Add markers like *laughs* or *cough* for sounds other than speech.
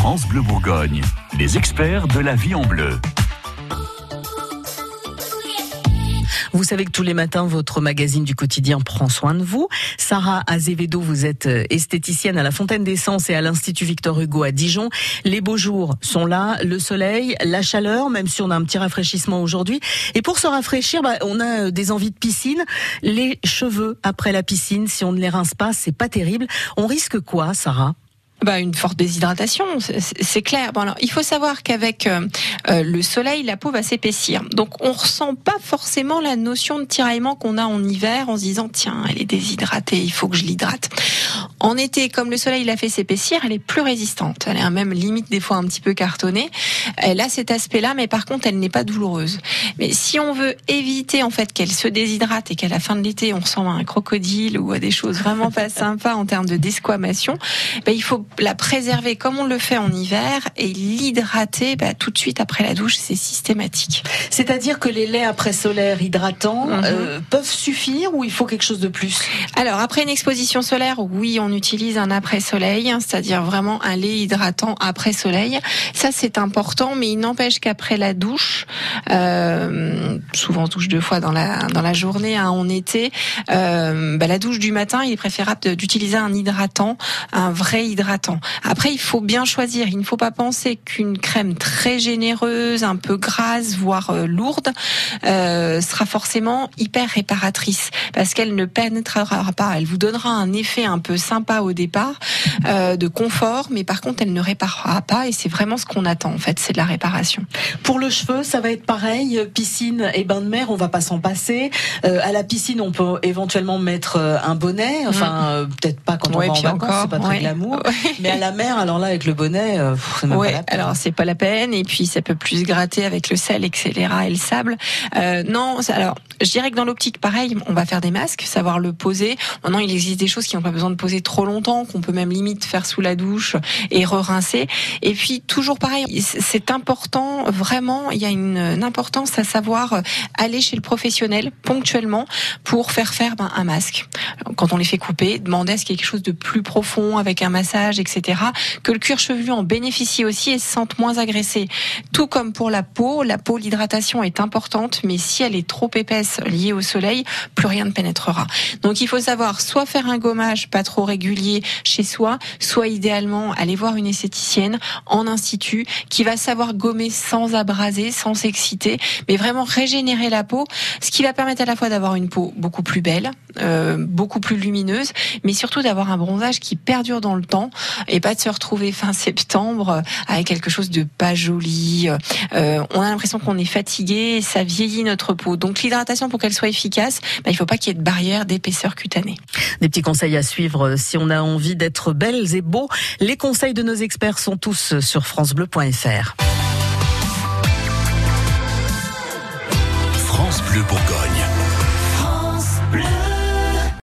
France Bleu Bourgogne, les experts de la vie en bleu. Vous savez que tous les matins, votre magazine du quotidien prend soin de vous. Sarah Azevedo, vous êtes euh, esthéticienne à la Fontaine d'Essence et à l'Institut Victor Hugo à Dijon. Les beaux jours sont là, le soleil, la chaleur, même si on a un petit rafraîchissement aujourd'hui. Et pour se rafraîchir, bah, on a euh, des envies de piscine. Les cheveux après la piscine, si on ne les rince pas, c'est pas terrible. On risque quoi, Sarah? Bah, une forte déshydratation, c'est clair. Bon, alors, il faut savoir qu'avec euh, euh, le soleil, la peau va s'épaissir. Donc, on ressent pas forcément la notion de tiraillement qu'on a en hiver en se disant tiens, elle est déshydratée, il faut que je l'hydrate. En été, comme le soleil l'a fait s'épaissir, elle est plus résistante. Elle est même limite des fois un petit peu cartonnée. Elle a cet aspect-là, mais par contre, elle n'est pas douloureuse. Mais si on veut éviter en fait qu'elle se déshydrate et qu'à la fin de l'été, on ressemble à un crocodile ou à des choses vraiment pas *laughs* sympas en termes de desquamation, ben, il faut la préserver comme on le fait en hiver et l'hydrater bah, tout de suite après la douche, c'est systématique. C'est-à-dire que les laits après solaire hydratants mhm. euh, peuvent suffire ou il faut quelque chose de plus? Alors après une exposition solaire, oui, on utilise un après soleil, hein, c'est-à-dire vraiment un lait hydratant après soleil. Ça c'est important, mais il n'empêche qu'après la douche, euh, souvent on douche deux fois dans la dans la journée hein, en été, euh, bah, la douche du matin, il est préférable d'utiliser un hydratant, un vrai hydratant après, il faut bien choisir. Il ne faut pas penser qu'une crème très généreuse, un peu grasse, voire euh, lourde, sera forcément hyper réparatrice parce qu'elle ne pénétrera pas. Elle vous donnera un effet un peu sympa au départ, euh, de confort, mais par contre, elle ne réparera pas. Et c'est vraiment ce qu'on attend en fait, c'est de la réparation. Pour le cheveu, ça va être pareil. Piscine et bain de mer, on va pas s'en passer. à la piscine, on peut éventuellement mettre un bonnet. Enfin, mm. peut-être pas quand on va en vacances, c'est pas très glamour. *laughs* Mais à la mer, alors là, avec le bonnet, euh, c'est pas la peine. alors c'est pas la peine. Et puis ça peut plus gratter avec le sel, etc. et le sable. Euh, non, alors je dirais que dans l'optique, pareil, on va faire des masques, savoir le poser. Maintenant, il existe des choses qui n'ont pas besoin de poser trop longtemps, qu'on peut même limite faire sous la douche et re-rincer. Et puis toujours pareil, c'est important, vraiment, il y a une, importance à savoir aller chez le professionnel ponctuellement pour faire faire ben, un masque. Quand on les fait couper, demander à ce qu'il y ait quelque chose de plus profond avec un massage, etc. Que le cuir chevelu en bénéficie aussi et se sente moins agressé. Tout comme pour la peau, la peau, l'hydratation est importante, mais si elle est trop épaisse liée au soleil, plus rien ne pénétrera. Donc il faut savoir soit faire un gommage pas trop régulier chez soi, soit idéalement aller voir une esthéticienne en institut qui va savoir gommer sans abraser, sans s'exciter, mais vraiment régénérer la peau, ce qui va permettre à la fois d'avoir une peau beaucoup plus belle, euh, beaucoup plus lumineuse, mais surtout d'avoir un bronzage qui perdure dans le temps et pas de se retrouver fin septembre avec quelque chose de pas joli. Euh, on a l'impression qu'on est fatigué, ça vieillit notre peau. Donc l'hydratation pour qu'elle soit efficace, bah, il faut pas qu'il y ait de barrière d'épaisseur cutanée. Des petits conseils à suivre si on a envie d'être belles et beaux. Les conseils de nos experts sont tous sur francebleu.fr.